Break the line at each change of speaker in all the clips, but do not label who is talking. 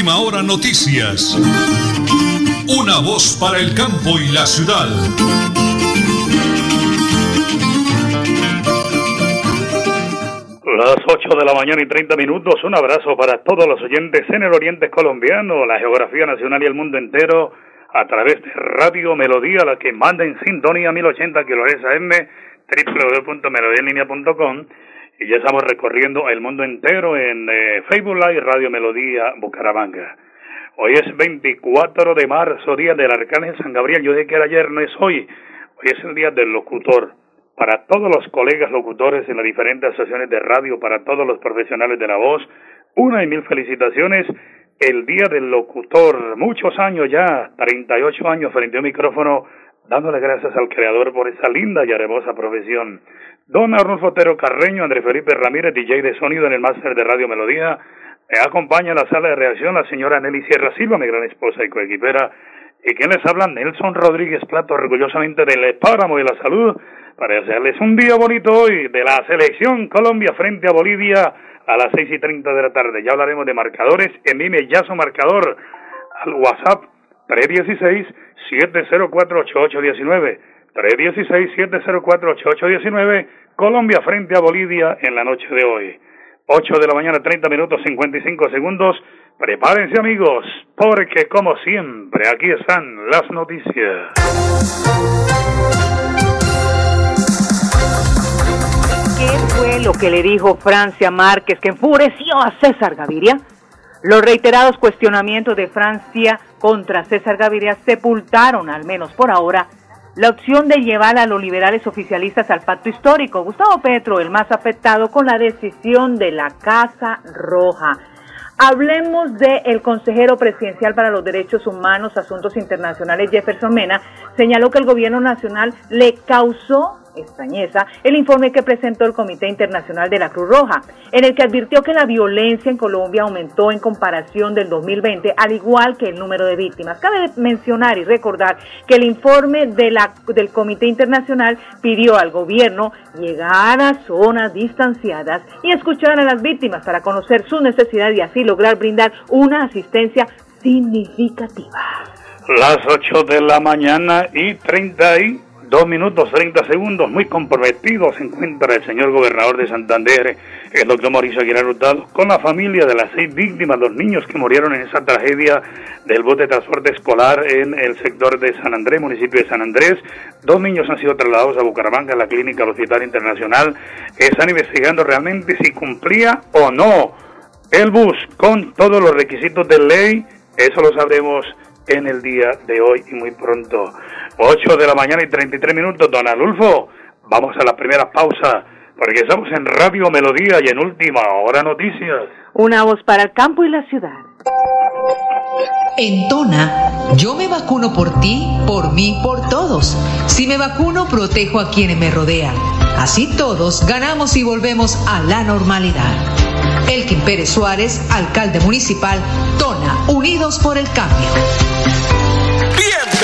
Última hora noticias. Una voz para el campo y la ciudad.
Las 8 de la mañana y 30 minutos. Un abrazo para todos los oyentes en el oriente colombiano, la geografía nacional y el mundo entero a través de Radio Melodía, la que manda en sintonía 1080 kHz AM, www.melodiaenlinea.com y ya estamos recorriendo el mundo entero en eh, Facebook Live Radio Melodía Bucaramanga. Hoy es 24 de marzo, día del Arcángel San Gabriel. Yo dije que era ayer, no es hoy. Hoy es el día del locutor. Para todos los colegas locutores en las diferentes estaciones de radio, para todos los profesionales de la voz, una y mil felicitaciones. El día del locutor, muchos años ya, 38 años frente a un micrófono, dándole gracias al Creador por esa linda y hermosa profesión. Don Arnulfo Otero Carreño, Andrés Felipe Ramírez, DJ de sonido en el máster de Radio Melodía. Me acompaña en la sala de reacción la señora Nelly Sierra Silva, mi gran esposa y coequipera. Y quien les habla, Nelson Rodríguez Plato, orgullosamente del Páramo de la Salud, para desearles un día bonito hoy de la selección Colombia frente a Bolivia a las seis y treinta de la tarde. Ya hablaremos de marcadores. Envíeme ya su marcador al WhatsApp 316-704-8819. 316-704-8819, Colombia frente a Bolivia en la noche de hoy. 8 de la mañana, 30 minutos 55 segundos. Prepárense amigos, porque como siempre, aquí están las noticias.
¿Qué fue lo que le dijo Francia Márquez que enfureció a César Gaviria? Los reiterados cuestionamientos de Francia contra César Gaviria sepultaron, al menos por ahora, la opción de llevar a los liberales oficialistas al pacto histórico. Gustavo Petro, el más afectado con la decisión de la Casa Roja. Hablemos del el consejero presidencial para los derechos humanos, asuntos internacionales, Jefferson Mena, señaló que el gobierno nacional le causó extrañeza el informe que presentó el Comité Internacional de la Cruz Roja, en el que advirtió que la violencia en Colombia aumentó en comparación del 2020, al igual que el número de víctimas. Cabe mencionar y recordar que el informe de la, del Comité Internacional pidió al gobierno llegar a zonas distanciadas y escuchar a las víctimas para conocer su necesidad y así lograr brindar una asistencia significativa.
Las 8 de la mañana y 30 y Dos minutos 30 segundos, muy comprometido se encuentra el señor gobernador de Santander, el doctor Mauricio Aguilar Hurtado, con la familia de las seis víctimas, los niños que murieron en esa tragedia del bote de transporte escolar en el sector de San Andrés, municipio de San Andrés. Dos niños han sido trasladados a Bucaramanga, a la clínica del Hospital Internacional. Están investigando realmente si cumplía o no el bus con todos los requisitos de ley. Eso lo sabremos en el día de hoy y muy pronto. 8 de la mañana y 33 minutos, don Adolfo. Vamos a la primera pausa, porque estamos en Radio Melodía y en Última Hora Noticias.
Una voz para el campo y la ciudad.
En Tona, yo me vacuno por ti, por mí, por todos. Si me vacuno, protejo a quienes me rodean. Así todos ganamos y volvemos a la normalidad. Elkin Pérez Suárez, alcalde municipal, Tona, Unidos por el Cambio.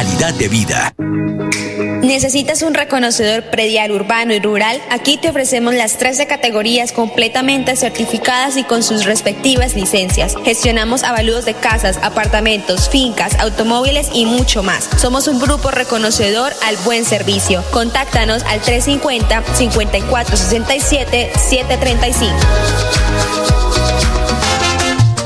de vida.
¿Necesitas un reconocedor predial urbano y rural? Aquí te ofrecemos las 13 categorías completamente certificadas y con sus respectivas licencias. Gestionamos avalúos de casas, apartamentos, fincas, automóviles y mucho más. Somos un grupo reconocedor al buen servicio. Contáctanos al 350 5467 735.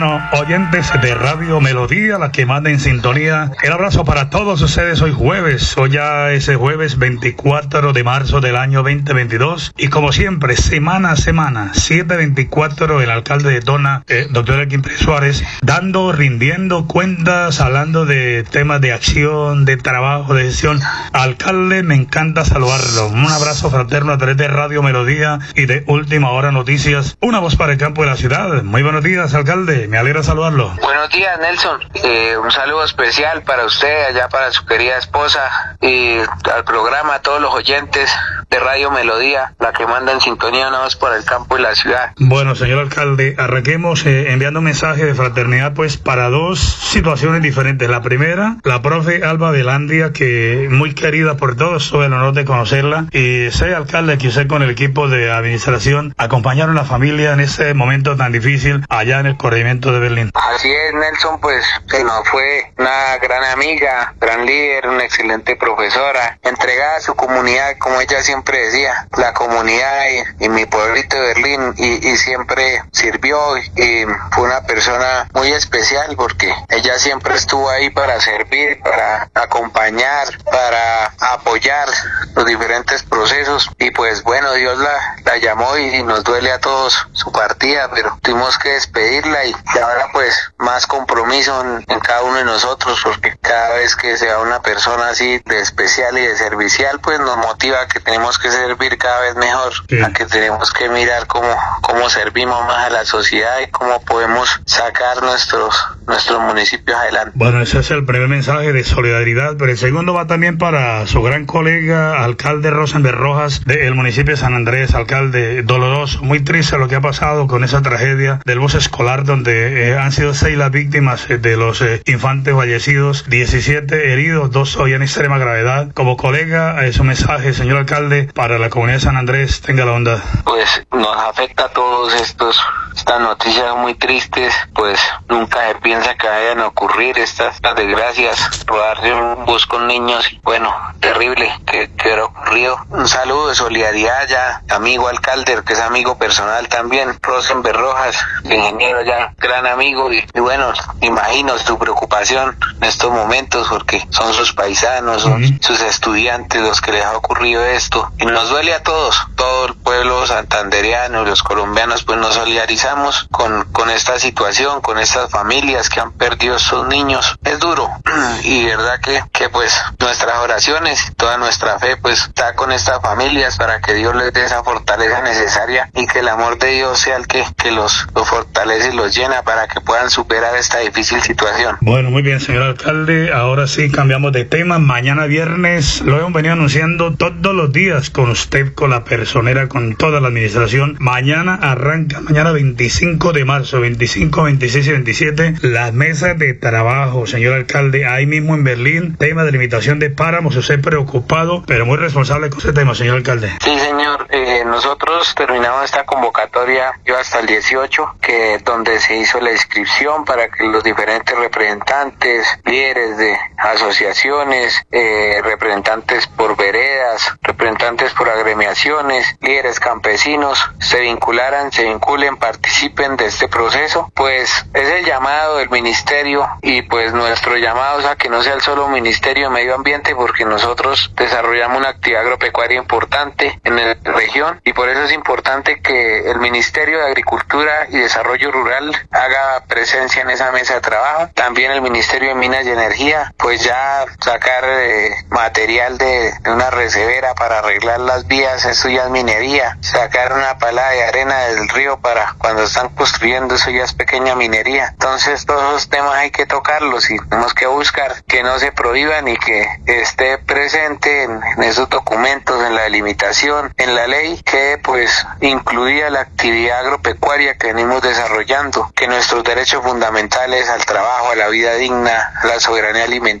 Bueno, oyentes de Radio Melodía, la que manda en sintonía. El abrazo para todos ustedes hoy jueves. Hoy ya es el jueves 24 de marzo del año 2022. Y como siempre, semana a semana, 724, el alcalde de Tona, eh, doctor Elkin Suárez, dando, rindiendo cuentas, hablando de temas de acción, de trabajo, de gestión. Alcalde, me encanta saludarlo. Un abrazo fraterno a través de Radio Melodía y de Última Hora Noticias. Una voz para el campo de la ciudad. Muy buenos días, alcalde. Me alegra saludarlo.
Buenos días, Nelson. Eh, un saludo especial para usted, allá para su querida esposa y al programa, a todos los oyentes de Radio Melodía, la que manda en sintonía una voz por el campo y la ciudad.
Bueno, señor alcalde, arranquemos eh, enviando un mensaje de fraternidad pues para dos situaciones diferentes. La primera, la profe Alba Velandia, que muy querida por todos, tuve el honor de conocerla y sé, alcalde, que usted con el equipo de administración acompañaron a la familia en ese momento tan difícil allá en el corregimiento de Berlín.
Así es, Nelson, pues se nos fue una gran amiga, gran líder, una excelente profesora, entregada a su comunidad, como ella siempre decía, la comunidad y, mi pueblito de Berlín, y, y siempre sirvió y, fue una persona muy especial porque ella siempre estuvo ahí para servir, para acompañar, para apoyar los diferentes procesos y pues bueno, Dios la, la llamó y nos duele a todos su partida, pero tuvimos que despedirla y, y ahora pues más compromiso en, en cada uno de nosotros porque cada vez que sea una persona así de especial y de servicial pues nos motiva a que tenemos que servir cada vez mejor,
Sí.
a que tenemos que mirar cómo, cómo servimos más a la sociedad y cómo podemos sacar nuestros, nuestros municipios adelante.
Bueno, ese es el primer mensaje de solidaridad, pero el segundo va también para su gran colega, alcalde Rosenberg Rojas, del municipio de San Andrés, alcalde doloroso, muy triste lo que ha pasado con esa tragedia del bus escolar donde eh, han sido seis las víctimas eh, de los eh, infantes fallecidos, 17 heridos, dos hoy en extrema gravedad. Como colega, es un mensaje, señor alcalde, para la comunidad de San Andrés, tenga la onda.
pues nos afecta a todos estos estas noticias muy tristes pues nunca se piensa que vayan a ocurrir estas, estas desgracias rodarse un bus con niños bueno terrible que, que hubiera ocurrido un saludo de solidaridad ya amigo alcalde que es amigo personal también Rosenberg Rojas ingeniero ya gran amigo y, y bueno imagino su preocupación en estos momentos porque son sus paisanos son
Ujú.
sus estudiantes los que les ha ocurrido esto y nos duele a todos todo el pueblo santanderiano y los colombianos pues nos solidarizamos con, con esta situación con estas familias que han perdido sus niños es duro y verdad que, que pues nuestras oraciones toda nuestra fe pues está con estas familias para que Dios les dé esa fortaleza necesaria y que el amor de Dios sea el que, que los, los fortalece y los llena para que puedan superar esta difícil situación
Bueno, muy bien, señor alcalde. Ahora sí cambiamos de tema. Mañana viernes lo hemos venido anunciando todos los días con usted, con la personera, con toda la administración. Mañana arranca, mañana 25 de marzo, 25, 26 y 27, las mesas de trabajo, señor alcalde, ahí mismo en Berlín. Tema de limitación de páramos. Usted preocupado, pero muy responsable con ese tema, señor alcalde.
Sí, señor. Eh, nosotros terminamos esta convocatoria yo hasta el 18, que donde se hizo la inscripción para que los diferentes representantes, líderes de, asociaciones, eh, representantes por veredas, representantes por agremiaciones, líderes campesinos, se vincularan, se vinculen, participen de este proceso, pues es el llamado del ministerio y pues nuestro llamado es a que no sea el solo ministerio de medio ambiente porque nosotros desarrollamos una actividad agropecuaria importante en la región y por eso es importante que el Ministerio de Agricultura y Desarrollo Rural haga presencia en esa mesa de trabajo. También el Ministerio de Minas y Energía, pues ya sacar eh, material de, una recevera para arreglar las vías, eso ya minería. Sacar una pala de arena del río para cuando están construyendo, eso ya es pequeña minería. Entonces todos esos temas hay que tocarlos y tenemos que buscar que no se prohíban y que esté presente en, esos documentos, en la delimitación, en la ley, que pues incluía la actividad agropecuaria que venimos desarrollando, que nuestros derechos fundamentales al trabajo, a la vida digna, la soberanía alimentaria,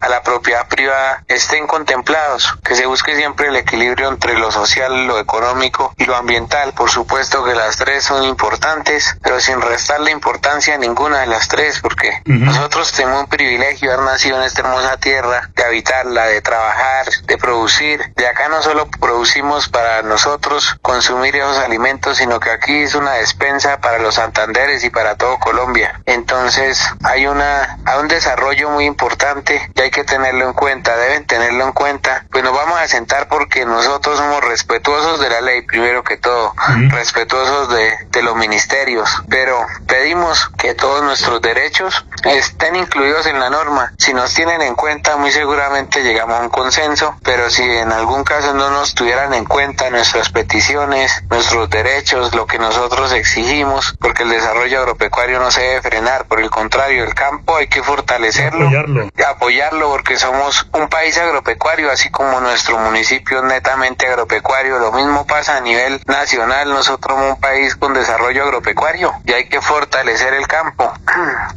a la propiedad privada estén contemplados, que se busque siempre el equilibrio entre lo social, lo económico y lo ambiental. Por supuesto que las tres son importantes, pero sin restarle importancia a ninguna de las tres, porque nosotros tenemos un privilegio de haber nacido en esta hermosa tierra, de habitarla, de trabajar, de producir. De acá no solo producimos para nosotros consumir esos alimentos, sino que aquí es una despensa para los Santanderes y para todo Colombia. Entonces hay una hay un desarrollo muy importante y hay que tenerlo en cuenta, deben tenerlo en cuenta. Pues nos vamos a sentar porque nosotros somos respetuosos de la ley, primero que todo, respetuosos de, de los ministerios, pero pedimos que todos nuestros derechos estén incluidos en la norma. Si nos tienen en cuenta, muy seguramente llegamos a un consenso, pero si en algún caso no nos tuvieran en cuenta nuestras peticiones, nuestros derechos, lo que nosotros exigimos, porque el desarrollo agropecuario no se debe frenar, por el contrario, el campo hay que fortalecerlo,
apoyarlo,
apoyarlo porque somos un país agropecuario, así como nuestro municipio es netamente agropecuario, lo mismo pasa a nivel nacional, nosotros somos un país con desarrollo agropecuario y hay que fortalecer el campo.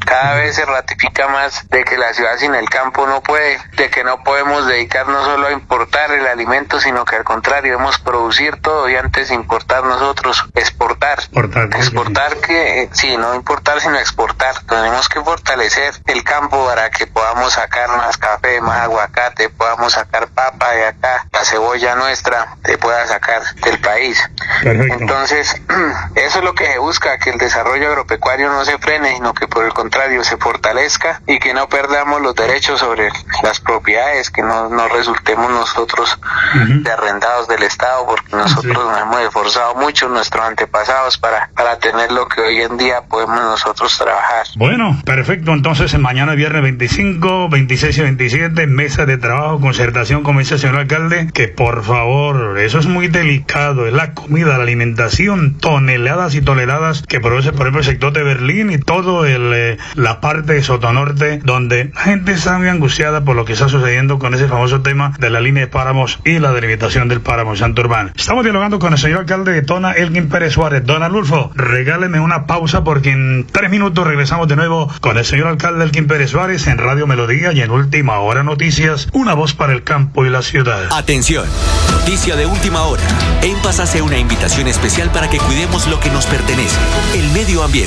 Cada vez se ratifica más de que la ciudad sin el campo no puede, de que no podemos dedicarnos solo a importar el alimento, sino que al contrario, debemos producir todo y antes importar nosotros, exportar.
Exportar,
exportar que, sí, no importar, sino exportar. Tenemos que fortalecer el campo para que podamos sacar más café, más aguacate, podamos sacar papa de acá, la cebolla nuestra se pueda sacar del país.
Perfecto.
Entonces, eso es lo que se busca, que el desarrollo agropecuario no se frene, sino que por el contrario se fortalezca y que no perdamos los derechos sobre las propiedades, que no, no resultemos nosotros de arrendados del Estado, porque nosotros nos hemos esforzado mucho, nuestros antepasados, para, para tener lo que hoy en día podemos nosotros trabajar.
Bueno, perfecto. Entonces, mañana viernes 25, 26 y 27, mesa de trabajo, concertación, el señor alcalde, que por favor, eso es muy delicado, es la comida, la alimentación, toneladas y toneladas que produce, por ejemplo, el sector de Berlín y todo el, eh, la parte de Sotonorte, donde la gente está muy angustiada por lo que está sucediendo con ese famoso tema de la línea de páramos y la delimitación del páramo Santo Urbano. Estamos dialogando con el señor alcalde de Tona, Elgin Pérez Suárez. Don Alulfo, regáleme una pausa porque en tres minutos regresamos de nuevo con el señor alcalde Elgin Pérez Suárez en Radio Melodía y en Última Hora Noticias, una voz para el campo y la ciudad.
Atención, noticia de última hora. En Paz hace una invitación especial para que cuidemos lo que nos pertenece, el medio ambiente.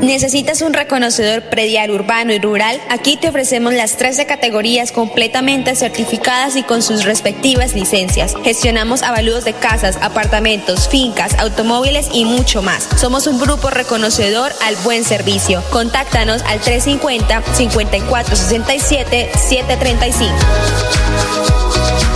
¿Necesitas un reconocedor predial urbano y rural? Aquí te ofrecemos las 13 categorías completamente certificadas y con sus respectivas licencias. Gestionamos avalúos de casas, apartamentos, fincas, automóviles y mucho más. Somos un grupo reconocedor al buen servicio. Contáctanos al 350 5467 735.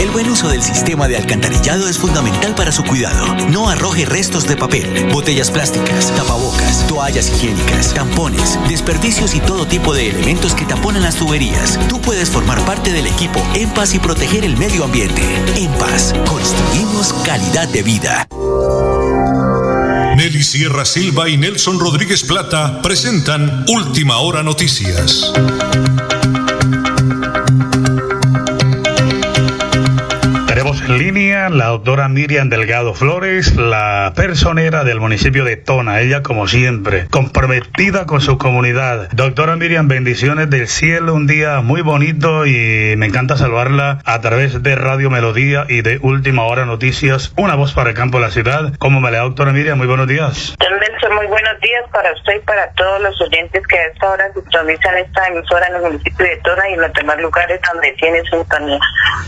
El buen uso del sistema de alcantarillado es fundamental para su cuidado. No arroje restos de papel, botellas plásticas, tapabocas, toallas higiénicas, tampones, desperdicios y todo tipo de elementos que taponan las tuberías. Tú puedes formar parte del equipo En Paz y proteger el medio ambiente. En Paz, construimos calidad de vida.
Nelly Sierra Silva y Nelson Rodríguez Plata presentan Última Hora Noticias.
Doctora Miriam Delgado Flores, la personera del municipio de Tona, ella como siempre, comprometida con su comunidad. Doctora Miriam, bendiciones del cielo, un día muy bonito y me encanta salvarla a través de Radio Melodía y de Última Hora Noticias, una voz para el campo de la ciudad. ¿Cómo me le da, doctora Miriam? Muy buenos días.
Don Nelson, muy buenos días para usted y para todos los oyentes que a esta hora sintonizan esta emisora en el municipio de Tona y en los demás lugares donde tiene sintonía.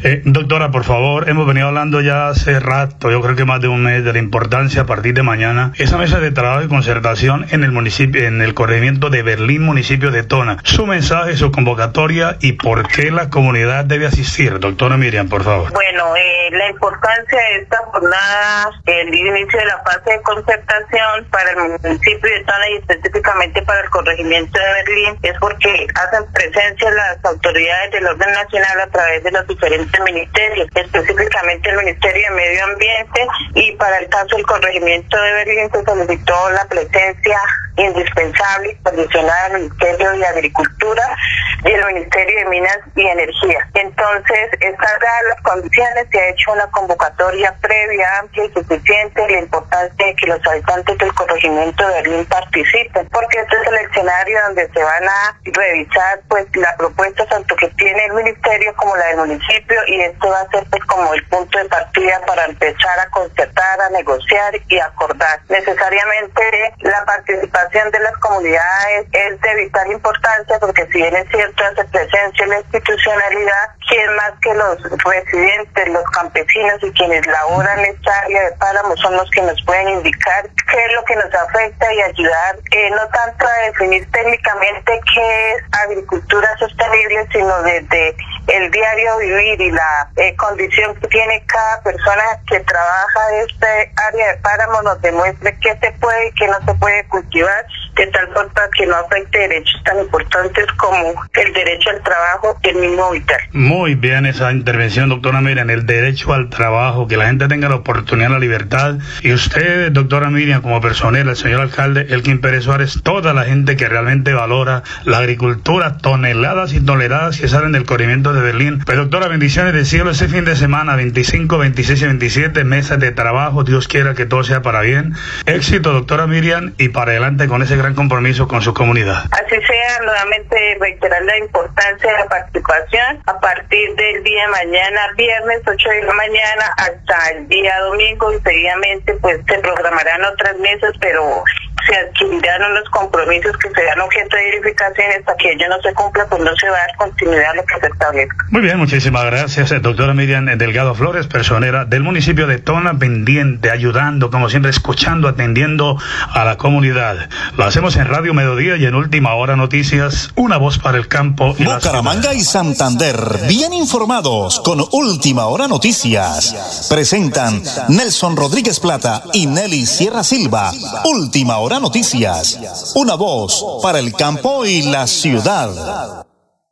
Eh, doctora, por favor, hemos venido hablando ya hace rato, yo creo que más de un mes, de la importancia a partir de mañana, esa mesa de trabajo y concertación en el municipio, en el corregimiento de Berlín, municipio de Tona. Su mensaje, su convocatoria y por qué la comunidad debe asistir. Doctora Miriam, por favor.
Bueno, eh, la importancia de esta jornada, el inicio de la fase de concertación para el municipio de Tona y específicamente para el corregimiento de Berlín es porque hacen presencia las autoridades del orden nacional a través de los diferentes ministerios, específicamente el Ministerio Medio Ambiente y para el caso del corregimiento de Berlín se solicitó la presencia indispensable y condicionada del Ministerio de Agricultura y el Ministerio de Minas y Energía. Entonces, estas dadas las condiciones, se ha hecho una convocatoria previa, amplia y suficiente, la importancia de que los habitantes del corregimiento de Berlín participen, porque este es el escenario donde se van a revisar pues la propuesta tanto que tiene el ministerio como la del municipio y esto va a ser pues como el punto de partida para empezar a concertar, a negociar y acordar. Necesariamente la participación de las comunidades es de vital importancia porque si bien es cierto hace presencia en la institucionalidad, quien más que los residentes, los campesinos y quienes laboran esta área de páramo son los que nos pueden indicar qué es lo que nos afecta y ayudar eh, no tanto a definir técnicamente qué es agricultura sostenible, sino desde el diario vivir y la eh, condición que tiene cada persona que trabaja en este área de páramo nos demuestre qué se puede y qué no se puede cultivar de tal forma que no afecte derechos tan importantes como el derecho al trabajo y el mismo vital.
Muy bien esa intervención, doctora Miriam, el derecho al trabajo, que la gente tenga la oportunidad, la libertad. Y usted, doctora Miriam, como personera, el señor alcalde Elkin Pérez Suárez, toda la gente que realmente valora la agricultura, toneladas y toneladas que salen del corrimiento de Berlín. Pues doctora, bendiciones de cielo ese fin de semana, 25, 26 y 27, mesas de trabajo, Dios quiera que todo sea para bien. Éxito, doctora Miriam, y para adelante con ese gran compromiso con su comunidad.
Así sea, nuevamente reiterar la importancia de la participación a partir del día de mañana, viernes 8 de la mañana, hasta el día domingo y seguidamente pues se programarán otras mesas, pero se adquirirán unos compromisos que serán objeto de verificación hasta que ello no se cumpla, pues no se va a dar continuidad a lo que se establezca.
Muy bien, muchísimas gracias, eh, doctora Miriam Delgado Flores, personera del municipio de Tona, pendiente, ayudando, como siempre, escuchando, atendiendo a la comunidad. Lo hacemos en Radio Mediodía y en Última Hora Noticias, una voz para el campo.
Y Bucaramanga y Santander, bien informados con Última Hora Noticias. Presentan Nelson Rodríguez Plata y Nelly Sierra Silva. Última Hora Noticias, una voz para el campo y la ciudad.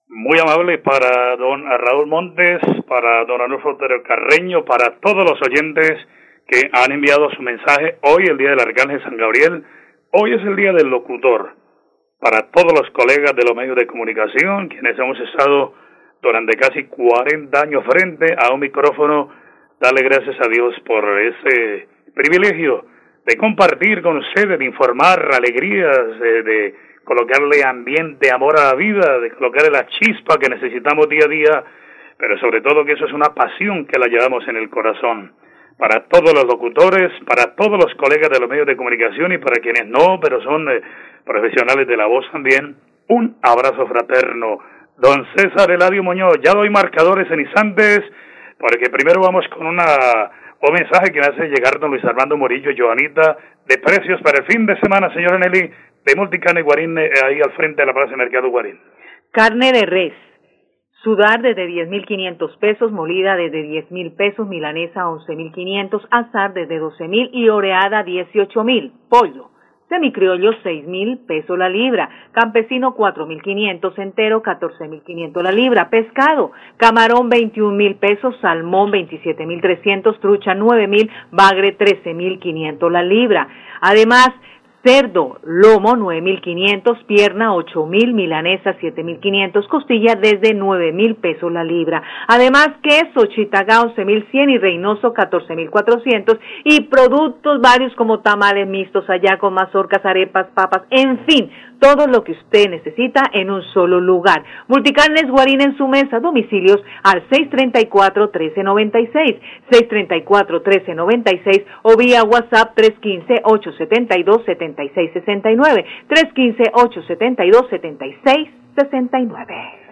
Muy amable para don Raúl Montes, para don Arnulfo Otero Carreño, para todos los oyentes que han enviado su mensaje hoy, el día del Arcángel San Gabriel. Hoy es el día del locutor. Para todos los colegas de los medios de comunicación, quienes hemos estado durante casi 40 años frente a un micrófono, darle gracias a Dios por ese privilegio de compartir con ustedes, de informar alegrías, de, colocarle ambiente, amor a la vida, de colocarle la chispa que necesitamos día a día, pero sobre todo que eso es una pasión que la llevamos en el corazón. Para todos los locutores, para todos los colegas de los medios de comunicación y para quienes no, pero son eh, profesionales de la voz también, un abrazo fraterno. Don César Eladio Muñoz, ya doy marcadores en instantes, porque primero vamos con una un mensaje que me hace llegar don Luis Armando Morillo, Joanita, de precios para el fin de semana, señora Nelly, de Multicarne Guarín, eh, ahí al frente de la Plaza de Mercado Guarín.
Carne de res, sudar desde 10.500 pesos, molida desde 10.000 pesos, milanesa 11.500, azar desde 12.000 y oreada 18.000, pollo Semicriollo, seis mil pesos la libra. Campesino, cuatro mil quinientos. Entero, catorce mil quinientos la libra. Pescado, camarón, veintiún mil pesos. Salmón, veintisiete mil trescientos. Trucha, nueve mil. Bagre, trece mil quinientos la libra. Además, cerdo, lomo 9.500, pierna 8.000, milanesa 7.500, costilla desde 9.000 pesos la libra. Además, queso, chitaga 11.100 y reynoso 14.400 y productos varios como tamales mixtos, allá con mazorcas, arepas, papas, en fin, todo lo que usted necesita en un solo lugar. Multicarnes Guarín en su mesa, domicilios al 634-1396, 634-1396 o vía WhatsApp 315-872-7669, 315-872-7669.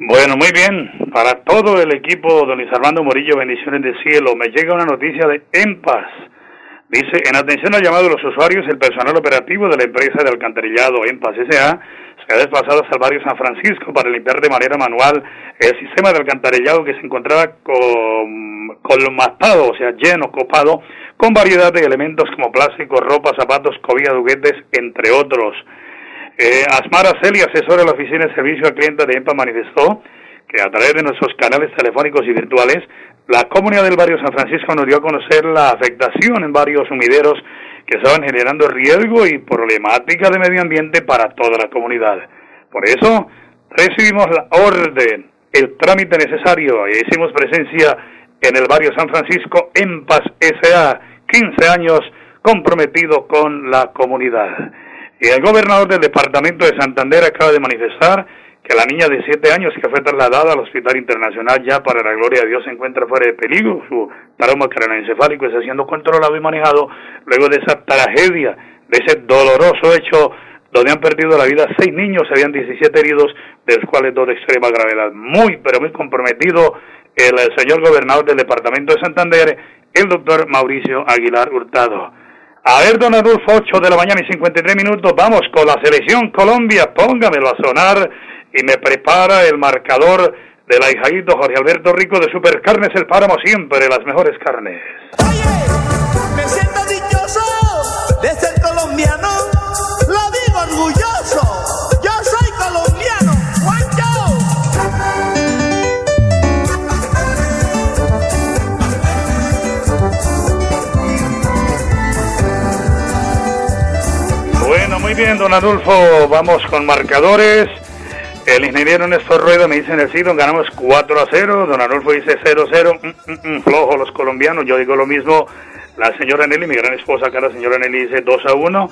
Bueno, muy bien. Para todo el equipo, don Luis Morillo, bendiciones de cielo. Me llega una noticia de EMPAS Dice, en atención al llamado de los usuarios, el personal operativo de la empresa de alcantarillado EMPAS S.A. se ha desplazado hasta barrio San Francisco para limpiar de manera manual el sistema de alcantarillado que se encontraba colmatado, o sea, lleno, copado, con variedad de elementos como plástico, ropa, zapatos, cobijas, juguetes, entre otros. Eh, Asmara Celi, asesora de la Oficina de Servicio al Cliente de EMPA, manifestó que a través de nuestros canales telefónicos y virtuales la comunidad del barrio San Francisco nos dio a conocer la afectación en varios sumideros que estaban generando riesgo y problemática de medio ambiente para toda la comunidad. Por eso recibimos la orden, el trámite necesario y hicimos presencia en el barrio San Francisco en Paz S.A., 15 años comprometido con la comunidad. Y el gobernador del departamento de Santander acaba de manifestar que la niña de 7 años que fue trasladada al Hospital Internacional ya para la gloria de Dios se encuentra fuera de peligro. Su trauma craneoencefálico está siendo controlado y manejado luego de esa tragedia, de ese doloroso hecho donde han perdido la vida seis niños, habían 17 heridos, de los cuales dos de extrema gravedad. Muy, pero muy comprometido el, señor gobernador del departamento de Santander, el doctor Mauricio Aguilar Hurtado. A ver, don Adolfo, 8 de la mañana y 53 minutos, vamos con la selección Colombia, póngamelo a sonar y me prepara el marcador del ahijadito Jorge Alberto Rico de Supercarnes El Páramo, siempre las mejores carnes.
Oye, me siento dichoso de ser colombiano, lo digo orgulloso, yo soy colombiano, Juancho.
Bueno, muy bien, don Adolfo, vamos con marcadores. El ingeniero Néstor Rueda me dice en el sitio, ganamos 4 a 0. Don Arnulfo dice 0 a 0. Mm, mm, mm, flojo los colombianos. Yo digo lo mismo. La señora Nelly, mi gran esposa acá, la señora Nelly dice 2 a 1.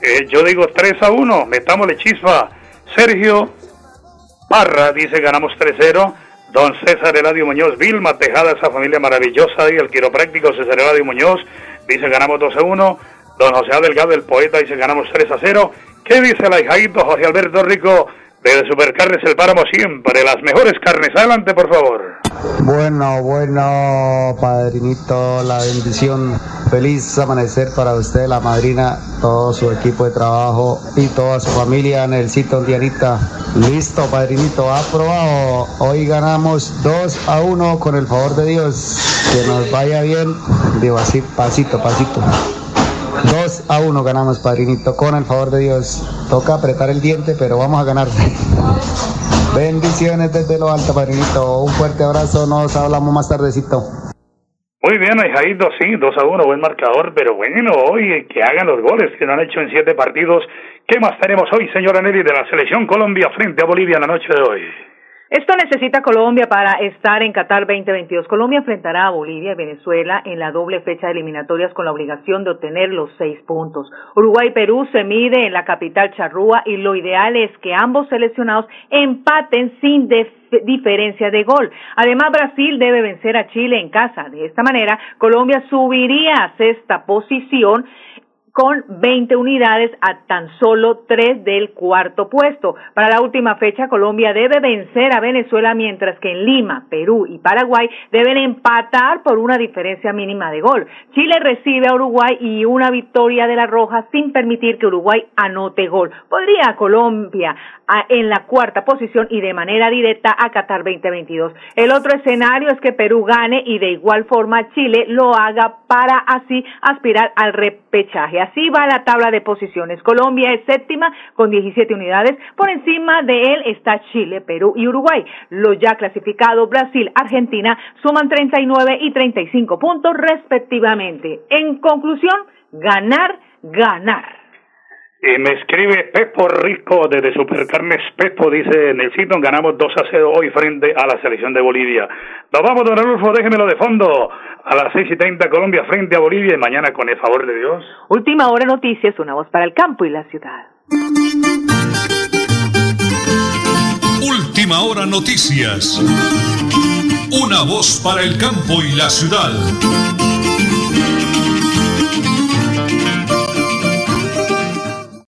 Eh, yo digo 3 a 1. Metámosle chispa. Sergio Parra dice ganamos 3 a 0. Don César Eladio Muñoz, Vilma Tejada, esa familia maravillosa. Y el quiropráctico César Eladio Muñoz dice ganamos 2 a 1. Don José Adelgado, el poeta, dice ganamos 3 a 0. ¿Qué dice el ahijadito José Alberto Rico? De Supercarnes El Páramo siempre, las mejores carnes. Adelante, por favor.
Bueno, bueno, padrinito, la bendición. Feliz amanecer para usted, la madrina, todo su equipo de trabajo y toda su familia, Nelsito, Dianita. Listo, padrinito, aprobado. Hoy ganamos 2 a 1 con el favor de Dios. Que nos vaya bien. Digo así, pasito, pasito. 2 a 1 ganamos, padrinito, con el favor de Dios. Toca apretar el diente, pero vamos a ganar. Bendiciones desde lo alto, padrinito. Un fuerte abrazo, nos hablamos más tardecito.
Muy bien, Jaito, sí, 2 a 1, buen marcador, pero bueno, hoy que hagan los goles que no han hecho en siete partidos. ¿Qué más tenemos hoy, señora Nelly, de la selección Colombia frente a Bolivia en la noche de hoy?
Esto necesita Colombia para estar en Qatar 2022. Colombia enfrentará a Bolivia y Venezuela en la doble fecha de eliminatorias con la obligación de obtener los seis puntos. Uruguay y Perú se mide en la capital charrúa y lo ideal es que ambos seleccionados empaten sin diferencia de gol. Además, Brasil debe vencer a Chile en casa. De esta manera, Colombia subiría a sexta posición con 20 unidades a tan solo tres del cuarto puesto. Para la última fecha, Colombia debe vencer a Venezuela, mientras que en Lima, Perú y Paraguay deben empatar por una diferencia mínima de gol. Chile recibe a Uruguay y una victoria de la Roja sin permitir que Uruguay anote gol. Podría Colombia en la cuarta posición y de manera directa a Qatar 2022. El otro escenario es que Perú gane y de igual forma Chile lo haga para así aspirar al repechaje. Así va la tabla de posiciones. Colombia es séptima con 17 unidades. Por encima de él está Chile, Perú y Uruguay. Los ya clasificados Brasil, Argentina suman 39 y 35 puntos respectivamente. En conclusión, ganar, ganar.
Y me escribe Pepo Rico desde Supercarnes Pepo, dice en el sitio ganamos 2 a 0 hoy frente a la selección de Bolivia. Nos vamos, don Adolfo, déjemelo de fondo. A las 6 y 30 Colombia frente a Bolivia y mañana con el favor de Dios.
Última hora noticias, una voz para el campo y la ciudad.
Última hora noticias. Una voz para el campo y la ciudad.